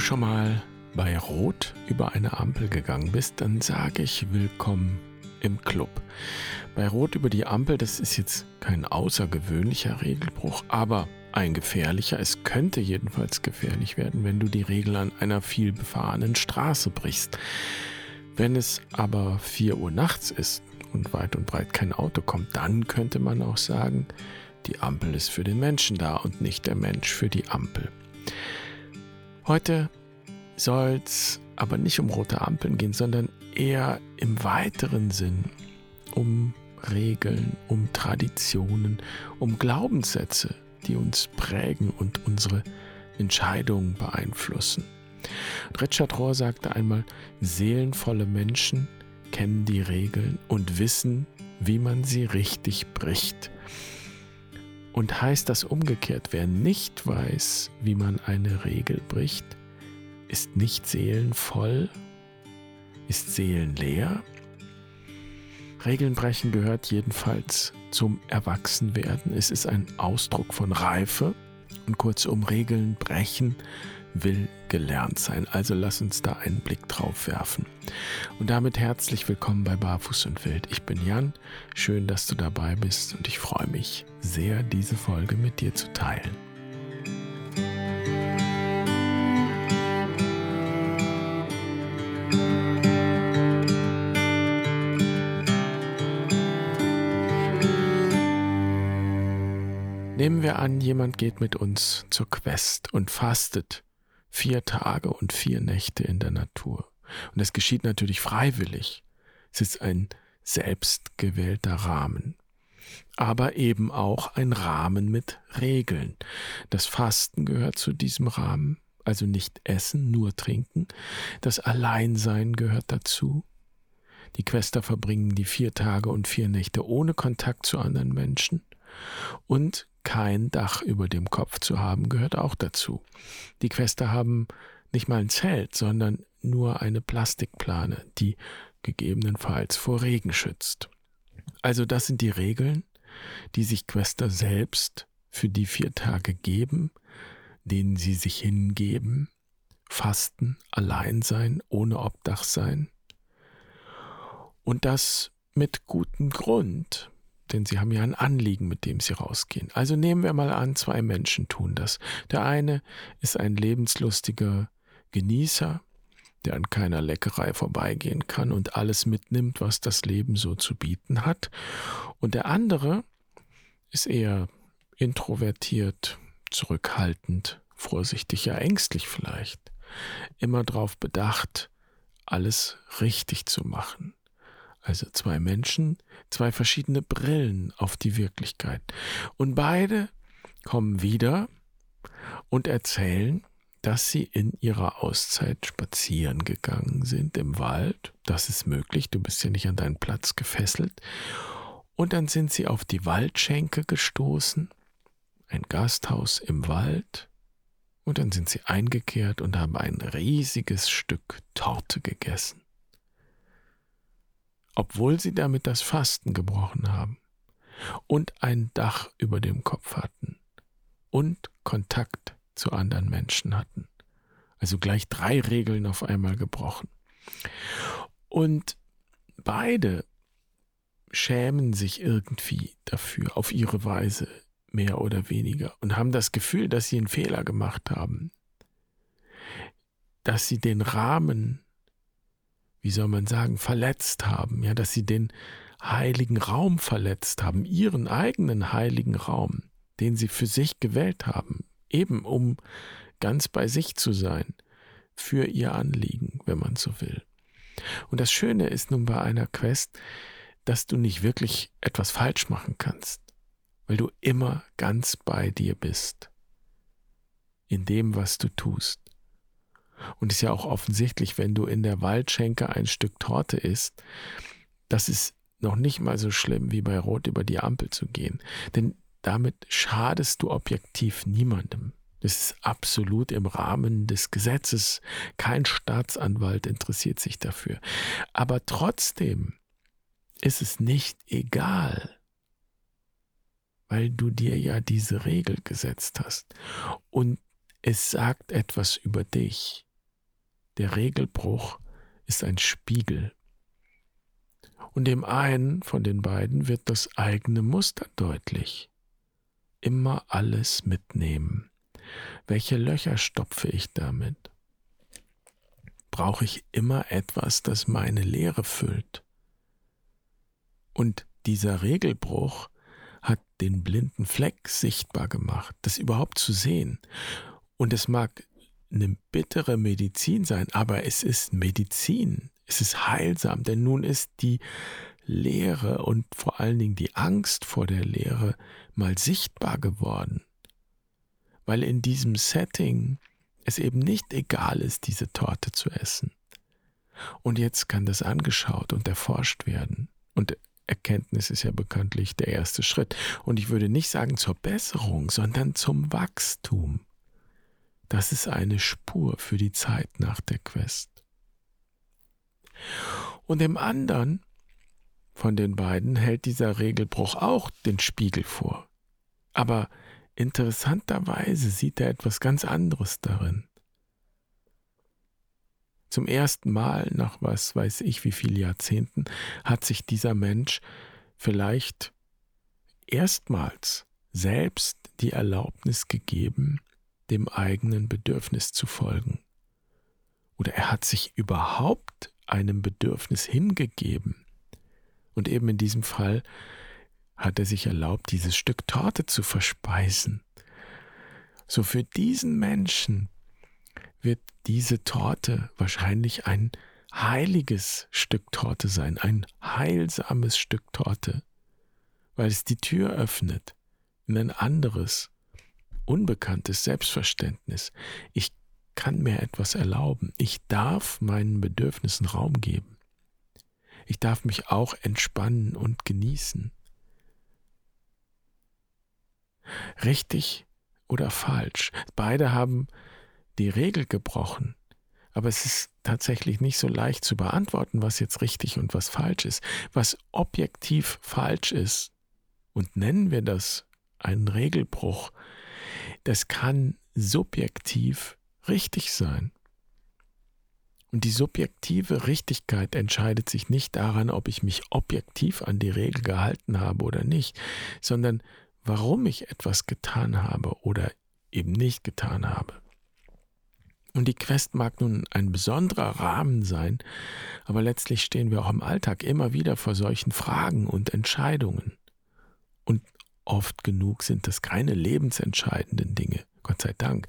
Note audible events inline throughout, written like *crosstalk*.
schon mal bei Rot über eine Ampel gegangen bist, dann sage ich willkommen im Club. Bei Rot über die Ampel, das ist jetzt kein außergewöhnlicher Regelbruch, aber ein gefährlicher. Es könnte jedenfalls gefährlich werden, wenn du die Regel an einer vielbefahrenen Straße brichst. Wenn es aber 4 Uhr nachts ist und weit und breit kein Auto kommt, dann könnte man auch sagen, die Ampel ist für den Menschen da und nicht der Mensch für die Ampel. Heute soll es aber nicht um rote Ampeln gehen, sondern eher im weiteren Sinn um Regeln, um Traditionen, um Glaubenssätze, die uns prägen und unsere Entscheidungen beeinflussen. Richard Rohr sagte einmal, seelenvolle Menschen kennen die Regeln und wissen, wie man sie richtig bricht. Und heißt das umgekehrt, wer nicht weiß, wie man eine Regel bricht, ist nicht seelenvoll, ist seelenleer. Regeln brechen gehört jedenfalls zum Erwachsenwerden. Es ist ein Ausdruck von Reife und kurzum Regeln brechen will gelernt sein. Also lass uns da einen Blick drauf werfen. Und damit herzlich willkommen bei Barfuß und Wild. Ich bin Jan, schön, dass du dabei bist und ich freue mich sehr, diese Folge mit dir zu teilen. Nehmen wir an, jemand geht mit uns zur Quest und fastet vier Tage und vier Nächte in der Natur. Und es geschieht natürlich freiwillig. Es ist ein selbstgewählter Rahmen. Aber eben auch ein Rahmen mit Regeln. Das Fasten gehört zu diesem Rahmen, also nicht essen, nur trinken. Das Alleinsein gehört dazu. Die Quester verbringen die vier Tage und vier Nächte ohne Kontakt zu anderen Menschen. Und kein Dach über dem Kopf zu haben, gehört auch dazu. Die Quester haben nicht mal ein Zelt, sondern nur eine Plastikplane, die gegebenenfalls vor Regen schützt. Also das sind die Regeln, die sich Quester selbst für die vier Tage geben, denen sie sich hingeben, fasten, allein sein, ohne Obdach sein. Und das mit gutem Grund, denn sie haben ja ein Anliegen, mit dem sie rausgehen. Also nehmen wir mal an, zwei Menschen tun das. Der eine ist ein lebenslustiger Genießer, der an keiner Leckerei vorbeigehen kann und alles mitnimmt, was das Leben so zu bieten hat. Und der andere ist eher introvertiert, zurückhaltend, vorsichtig, ja ängstlich vielleicht, immer darauf bedacht, alles richtig zu machen. Also zwei Menschen, zwei verschiedene Brillen auf die Wirklichkeit. Und beide kommen wieder und erzählen, dass sie in ihrer Auszeit spazieren gegangen sind im Wald. Das ist möglich, du bist ja nicht an deinen Platz gefesselt. Und dann sind sie auf die Waldschenke gestoßen, ein Gasthaus im Wald. Und dann sind sie eingekehrt und haben ein riesiges Stück Torte gegessen obwohl sie damit das Fasten gebrochen haben und ein Dach über dem Kopf hatten und Kontakt zu anderen Menschen hatten. Also gleich drei Regeln auf einmal gebrochen. Und beide schämen sich irgendwie dafür, auf ihre Weise mehr oder weniger, und haben das Gefühl, dass sie einen Fehler gemacht haben, dass sie den Rahmen wie soll man sagen, verletzt haben, ja, dass sie den heiligen Raum verletzt haben, ihren eigenen heiligen Raum, den sie für sich gewählt haben, eben um ganz bei sich zu sein, für ihr Anliegen, wenn man so will. Und das Schöne ist nun bei einer Quest, dass du nicht wirklich etwas falsch machen kannst, weil du immer ganz bei dir bist, in dem, was du tust. Und ist ja auch offensichtlich, wenn du in der Waldschenke ein Stück Torte isst, das ist noch nicht mal so schlimm, wie bei Rot über die Ampel zu gehen. Denn damit schadest du objektiv niemandem. Das ist absolut im Rahmen des Gesetzes. Kein Staatsanwalt interessiert sich dafür. Aber trotzdem ist es nicht egal, weil du dir ja diese Regel gesetzt hast. Und es sagt etwas über dich der Regelbruch ist ein Spiegel. Und dem einen von den beiden wird das eigene Muster deutlich. Immer alles mitnehmen. Welche Löcher stopfe ich damit? Brauche ich immer etwas, das meine Leere füllt? Und dieser Regelbruch hat den blinden Fleck sichtbar gemacht, das überhaupt zu sehen. Und es mag eine bittere Medizin sein, aber es ist Medizin. Es ist heilsam, denn nun ist die Leere und vor allen Dingen die Angst vor der Leere mal sichtbar geworden. Weil in diesem Setting es eben nicht egal ist, diese Torte zu essen. Und jetzt kann das angeschaut und erforscht werden. Und Erkenntnis ist ja bekanntlich der erste Schritt. Und ich würde nicht sagen zur Besserung, sondern zum Wachstum. Das ist eine Spur für die Zeit nach der Quest. Und im anderen von den beiden hält dieser Regelbruch auch den Spiegel vor. Aber interessanterweise sieht er etwas ganz anderes darin. Zum ersten Mal nach was weiß ich wie viele Jahrzehnten hat sich dieser Mensch vielleicht erstmals selbst die Erlaubnis gegeben, dem eigenen Bedürfnis zu folgen. Oder er hat sich überhaupt einem Bedürfnis hingegeben. Und eben in diesem Fall hat er sich erlaubt, dieses Stück Torte zu verspeisen. So für diesen Menschen wird diese Torte wahrscheinlich ein heiliges Stück Torte sein, ein heilsames Stück Torte, weil es die Tür öffnet in ein anderes, unbekanntes Selbstverständnis. Ich kann mir etwas erlauben. Ich darf meinen Bedürfnissen Raum geben. Ich darf mich auch entspannen und genießen. Richtig oder falsch. Beide haben die Regel gebrochen. Aber es ist tatsächlich nicht so leicht zu beantworten, was jetzt richtig und was falsch ist. Was objektiv falsch ist, und nennen wir das einen Regelbruch, das kann subjektiv richtig sein. Und die subjektive Richtigkeit entscheidet sich nicht daran, ob ich mich objektiv an die Regel gehalten habe oder nicht, sondern warum ich etwas getan habe oder eben nicht getan habe. Und die Quest mag nun ein besonderer Rahmen sein, aber letztlich stehen wir auch im Alltag immer wieder vor solchen Fragen und Entscheidungen. Oft genug sind das keine lebensentscheidenden Dinge, Gott sei Dank.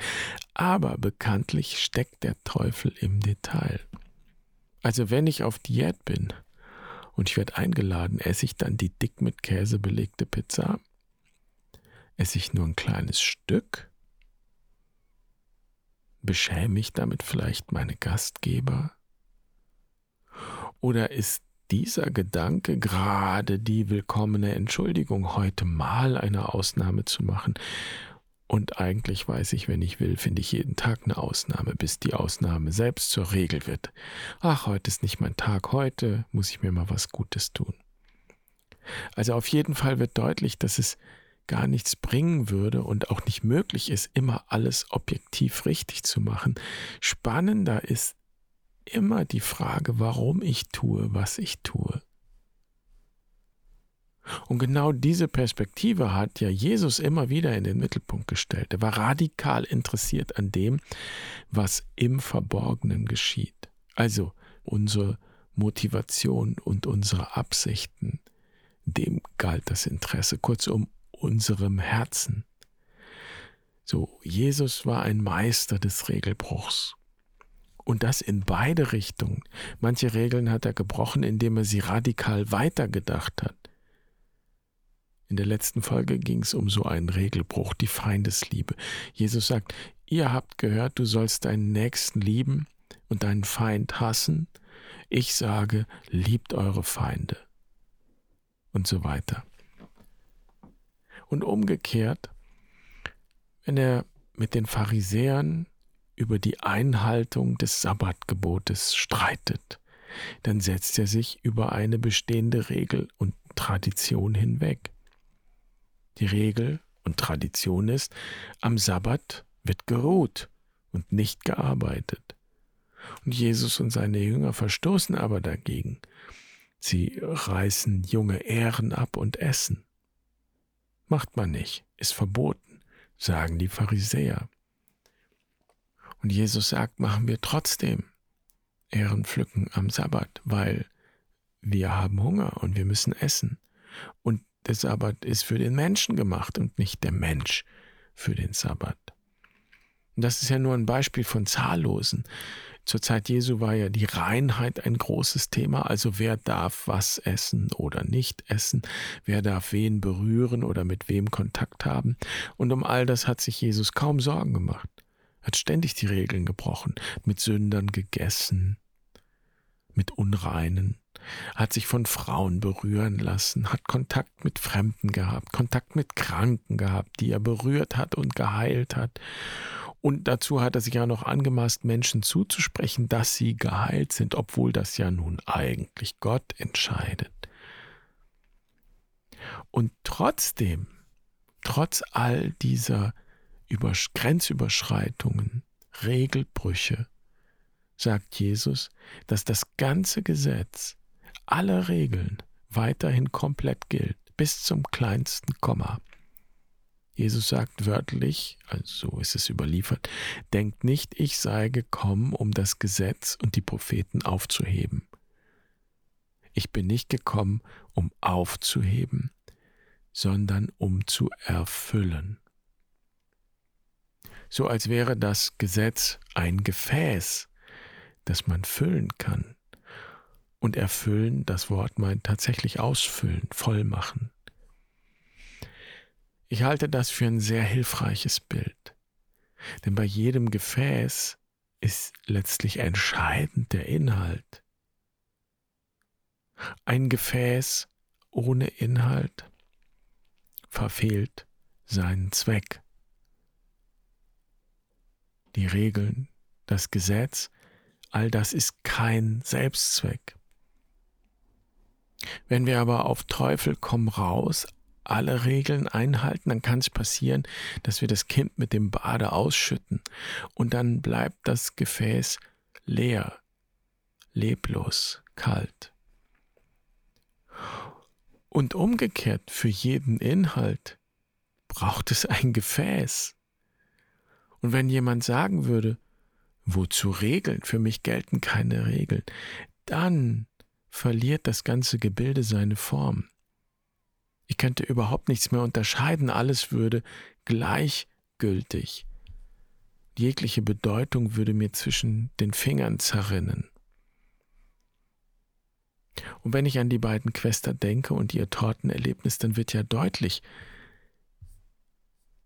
Aber bekanntlich steckt der Teufel im Detail. Also wenn ich auf Diät bin und ich werde eingeladen, esse ich dann die dick mit Käse belegte Pizza? Esse ich nur ein kleines Stück? Beschäme ich damit vielleicht meine Gastgeber? Oder ist dieser Gedanke gerade die willkommene Entschuldigung, heute mal eine Ausnahme zu machen? Und eigentlich weiß ich, wenn ich will, finde ich jeden Tag eine Ausnahme, bis die Ausnahme selbst zur Regel wird. Ach, heute ist nicht mein Tag, heute muss ich mir mal was Gutes tun. Also auf jeden Fall wird deutlich, dass es gar nichts bringen würde und auch nicht möglich ist, immer alles objektiv richtig zu machen. Spannender ist immer die Frage, warum ich tue, was ich tue. Und genau diese Perspektive hat ja Jesus immer wieder in den Mittelpunkt gestellt. Er war radikal interessiert an dem, was im Verborgenen geschieht. Also unsere Motivation und unsere Absichten, dem galt das Interesse. Kurzum, unserem Herzen. So, Jesus war ein Meister des Regelbruchs. Und das in beide Richtungen. Manche Regeln hat er gebrochen, indem er sie radikal weitergedacht hat. In der letzten Folge ging es um so einen Regelbruch, die Feindesliebe. Jesus sagt, ihr habt gehört, du sollst deinen Nächsten lieben und deinen Feind hassen. Ich sage, liebt eure Feinde. Und so weiter. Und umgekehrt, wenn er mit den Pharisäern über die Einhaltung des Sabbatgebotes streitet, dann setzt er sich über eine bestehende Regel und Tradition hinweg. Die Regel und Tradition ist, am Sabbat wird geruht und nicht gearbeitet. Und Jesus und seine Jünger verstoßen aber dagegen. Sie reißen junge Ähren ab und essen. Macht man nicht, ist verboten, sagen die Pharisäer. Und Jesus sagt, machen wir trotzdem Ähren pflücken am Sabbat, weil wir haben Hunger und wir müssen essen. Und der Sabbat ist für den Menschen gemacht und nicht der Mensch für den Sabbat. Und das ist ja nur ein Beispiel von zahllosen. Zur Zeit Jesu war ja die Reinheit ein großes Thema, also wer darf was essen oder nicht essen, wer darf wen berühren oder mit wem Kontakt haben. Und um all das hat sich Jesus kaum Sorgen gemacht, hat ständig die Regeln gebrochen, mit Sündern gegessen, mit Unreinen, hat sich von Frauen berühren lassen, hat Kontakt mit Fremden gehabt, Kontakt mit Kranken gehabt, die er berührt hat und geheilt hat. Und dazu hat er sich ja noch angemaßt, Menschen zuzusprechen, dass sie geheilt sind, obwohl das ja nun eigentlich Gott entscheidet. Und trotzdem, trotz all dieser Grenzüberschreitungen, Regelbrüche, sagt Jesus, dass das ganze Gesetz, alle Regeln weiterhin komplett gilt, bis zum kleinsten Komma. Jesus sagt wörtlich, also so ist es überliefert, denkt nicht, ich sei gekommen, um das Gesetz und die Propheten aufzuheben. Ich bin nicht gekommen, um aufzuheben, sondern um zu erfüllen. So als wäre das Gesetz ein Gefäß, das man füllen kann. Und erfüllen, das Wort meint tatsächlich ausfüllen, voll machen. Ich halte das für ein sehr hilfreiches Bild. Denn bei jedem Gefäß ist letztlich entscheidend der Inhalt. Ein Gefäß ohne Inhalt verfehlt seinen Zweck. Die Regeln, das Gesetz all das ist kein Selbstzweck. Wenn wir aber auf Teufel komm raus alle Regeln einhalten, dann kann es passieren, dass wir das Kind mit dem Bade ausschütten und dann bleibt das Gefäß leer, leblos, kalt. Und umgekehrt, für jeden Inhalt braucht es ein Gefäß. Und wenn jemand sagen würde, Wozu Regeln? Für mich gelten keine Regeln. Dann verliert das ganze Gebilde seine Form. Ich könnte überhaupt nichts mehr unterscheiden, alles würde gleichgültig. Jegliche Bedeutung würde mir zwischen den Fingern zerrinnen. Und wenn ich an die beiden Quester denke und ihr Tortenerlebnis, dann wird ja deutlich,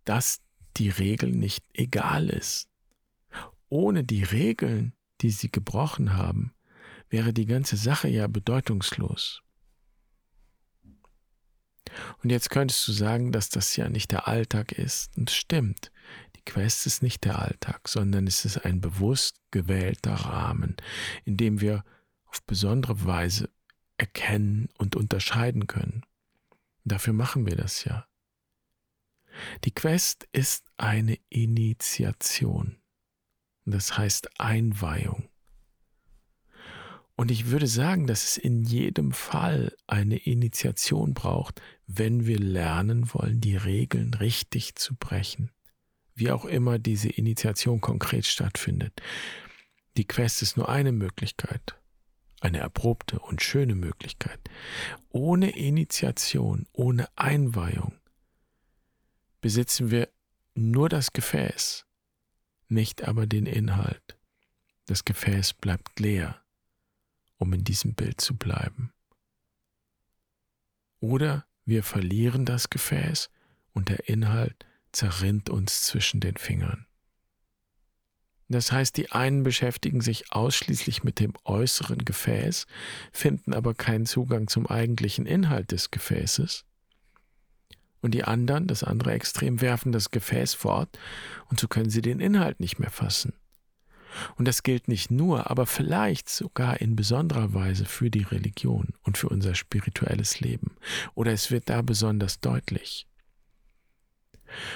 dass die Regel nicht egal ist. Ohne die Regeln, die sie gebrochen haben, wäre die ganze Sache ja bedeutungslos. Und jetzt könntest du sagen, dass das ja nicht der Alltag ist. Und stimmt. Die Quest ist nicht der Alltag, sondern es ist ein bewusst gewählter Rahmen, in dem wir auf besondere Weise erkennen und unterscheiden können. dafür machen wir das ja. Die Quest ist eine Initiation. Das heißt Einweihung. Und ich würde sagen, dass es in jedem Fall eine Initiation braucht, wenn wir lernen wollen, die Regeln richtig zu brechen. Wie auch immer diese Initiation konkret stattfindet. Die Quest ist nur eine Möglichkeit, eine erprobte und schöne Möglichkeit. Ohne Initiation, ohne Einweihung besitzen wir nur das Gefäß, nicht aber den Inhalt. Das Gefäß bleibt leer, um in diesem Bild zu bleiben. Oder wir verlieren das Gefäß und der Inhalt zerrinnt uns zwischen den Fingern. Das heißt, die einen beschäftigen sich ausschließlich mit dem äußeren Gefäß, finden aber keinen Zugang zum eigentlichen Inhalt des Gefäßes und die anderen, das andere Extrem, werfen das Gefäß fort und so können sie den Inhalt nicht mehr fassen. Und das gilt nicht nur, aber vielleicht sogar in besonderer Weise für die Religion und für unser spirituelles Leben. Oder es wird da besonders deutlich.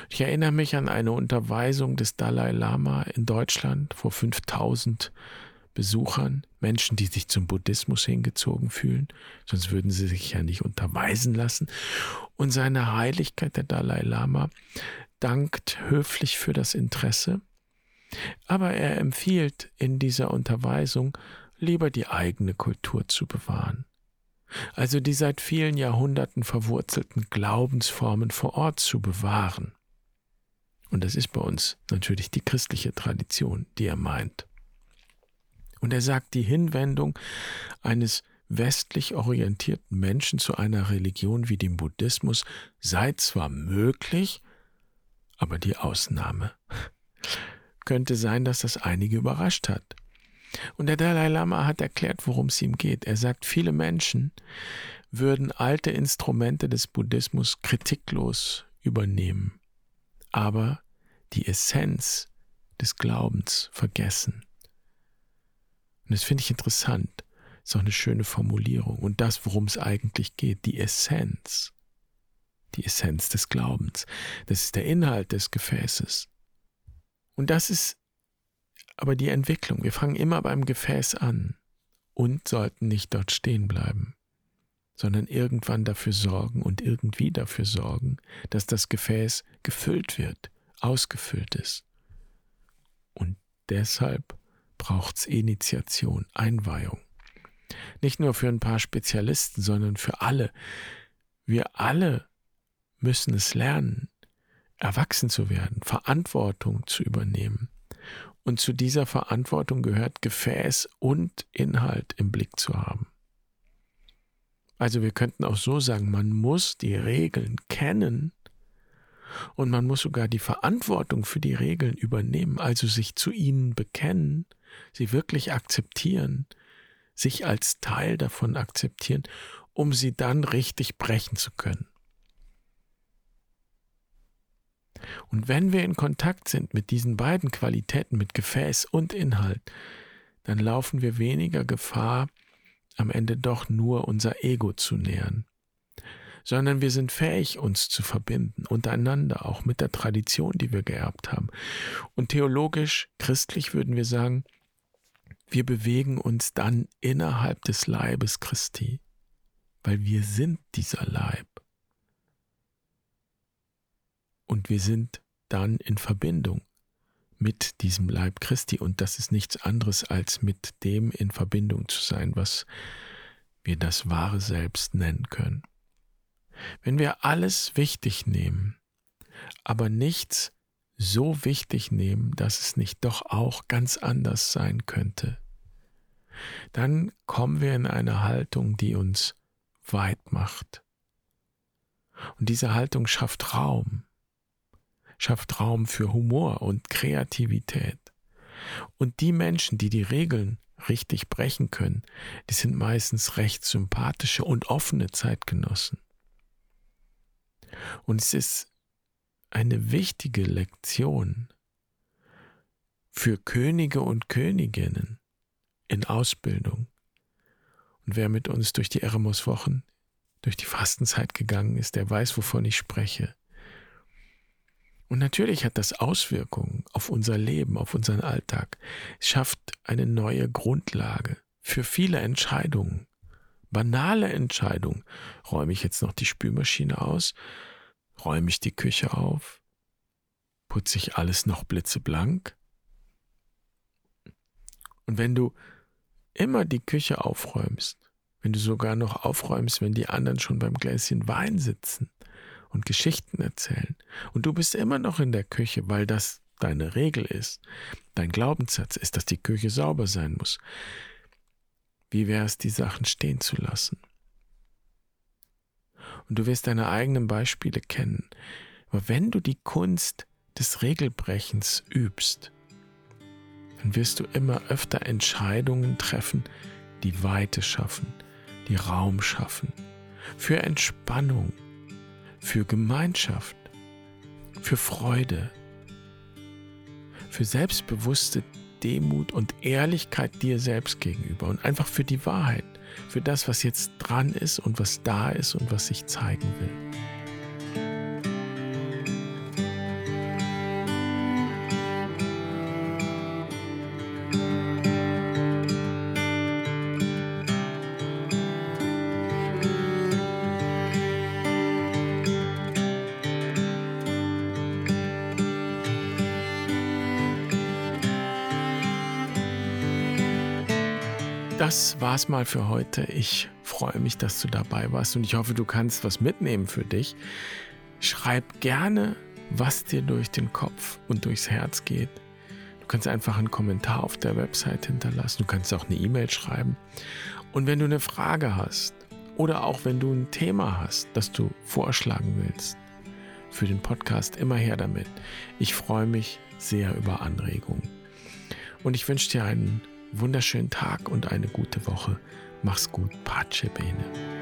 Ich erinnere mich an eine Unterweisung des Dalai Lama in Deutschland vor 5000 Besuchern, Menschen, die sich zum Buddhismus hingezogen fühlen, sonst würden sie sich ja nicht unterweisen lassen. Und seine Heiligkeit, der Dalai Lama, dankt höflich für das Interesse, aber er empfiehlt in dieser Unterweisung lieber die eigene Kultur zu bewahren. Also die seit vielen Jahrhunderten verwurzelten Glaubensformen vor Ort zu bewahren. Und das ist bei uns natürlich die christliche Tradition, die er meint. Und er sagt, die Hinwendung eines westlich orientierten Menschen zu einer Religion wie dem Buddhismus sei zwar möglich, aber die Ausnahme. *laughs* Könnte sein, dass das einige überrascht hat. Und der Dalai Lama hat erklärt, worum es ihm geht. Er sagt, viele Menschen würden alte Instrumente des Buddhismus kritiklos übernehmen, aber die Essenz des Glaubens vergessen. Und das finde ich interessant. Ist auch eine schöne Formulierung. Und das, worum es eigentlich geht, die Essenz. Die Essenz des Glaubens. Das ist der Inhalt des Gefäßes. Und das ist aber die Entwicklung. Wir fangen immer beim Gefäß an und sollten nicht dort stehen bleiben, sondern irgendwann dafür sorgen und irgendwie dafür sorgen, dass das Gefäß gefüllt wird, ausgefüllt ist. Und deshalb braucht es Initiation, Einweihung. Nicht nur für ein paar Spezialisten, sondern für alle. Wir alle müssen es lernen, erwachsen zu werden, Verantwortung zu übernehmen. Und zu dieser Verantwortung gehört Gefäß und Inhalt im Blick zu haben. Also wir könnten auch so sagen, man muss die Regeln kennen und man muss sogar die Verantwortung für die Regeln übernehmen, also sich zu ihnen bekennen sie wirklich akzeptieren, sich als Teil davon akzeptieren, um sie dann richtig brechen zu können. Und wenn wir in Kontakt sind mit diesen beiden Qualitäten, mit Gefäß und Inhalt, dann laufen wir weniger Gefahr, am Ende doch nur unser Ego zu nähern, sondern wir sind fähig, uns zu verbinden, untereinander, auch mit der Tradition, die wir geerbt haben. Und theologisch, christlich würden wir sagen, wir bewegen uns dann innerhalb des Leibes Christi, weil wir sind dieser Leib. Und wir sind dann in Verbindung mit diesem Leib Christi und das ist nichts anderes als mit dem in Verbindung zu sein, was wir das wahre Selbst nennen können. Wenn wir alles wichtig nehmen, aber nichts so wichtig nehmen, dass es nicht doch auch ganz anders sein könnte, dann kommen wir in eine Haltung, die uns weit macht. Und diese Haltung schafft Raum, schafft Raum für Humor und Kreativität. Und die Menschen, die die Regeln richtig brechen können, die sind meistens recht sympathische und offene Zeitgenossen. Und es ist eine wichtige Lektion für Könige und Königinnen in Ausbildung. Und wer mit uns durch die Eremos-Wochen, durch die Fastenzeit gegangen ist, der weiß, wovon ich spreche. Und natürlich hat das Auswirkungen auf unser Leben, auf unseren Alltag. Es schafft eine neue Grundlage für viele Entscheidungen. Banale Entscheidungen. Räume ich jetzt noch die Spülmaschine aus? Räume ich die Küche auf? Putze ich alles noch blitzeblank? Und wenn du immer die Küche aufräumst, wenn du sogar noch aufräumst, wenn die anderen schon beim Gläschen Wein sitzen und Geschichten erzählen, und du bist immer noch in der Küche, weil das deine Regel ist, dein Glaubenssatz ist, dass die Küche sauber sein muss, wie wäre es, die Sachen stehen zu lassen? Und du wirst deine eigenen Beispiele kennen. Aber wenn du die Kunst des Regelbrechens übst, dann wirst du immer öfter Entscheidungen treffen, die Weite schaffen, die Raum schaffen, für Entspannung, für Gemeinschaft, für Freude, für selbstbewusste Demut und Ehrlichkeit dir selbst gegenüber und einfach für die Wahrheit für das, was jetzt dran ist und was da ist und was sich zeigen will. Das war's mal für heute. Ich freue mich, dass du dabei warst und ich hoffe, du kannst was mitnehmen für dich. Schreib gerne, was dir durch den Kopf und durchs Herz geht. Du kannst einfach einen Kommentar auf der Website hinterlassen. Du kannst auch eine E-Mail schreiben. Und wenn du eine Frage hast oder auch wenn du ein Thema hast, das du vorschlagen willst für den Podcast, immer her damit. Ich freue mich sehr über Anregungen. Und ich wünsche dir einen wunderschönen Tag und eine gute Woche. Mach's gut, Pace Bene.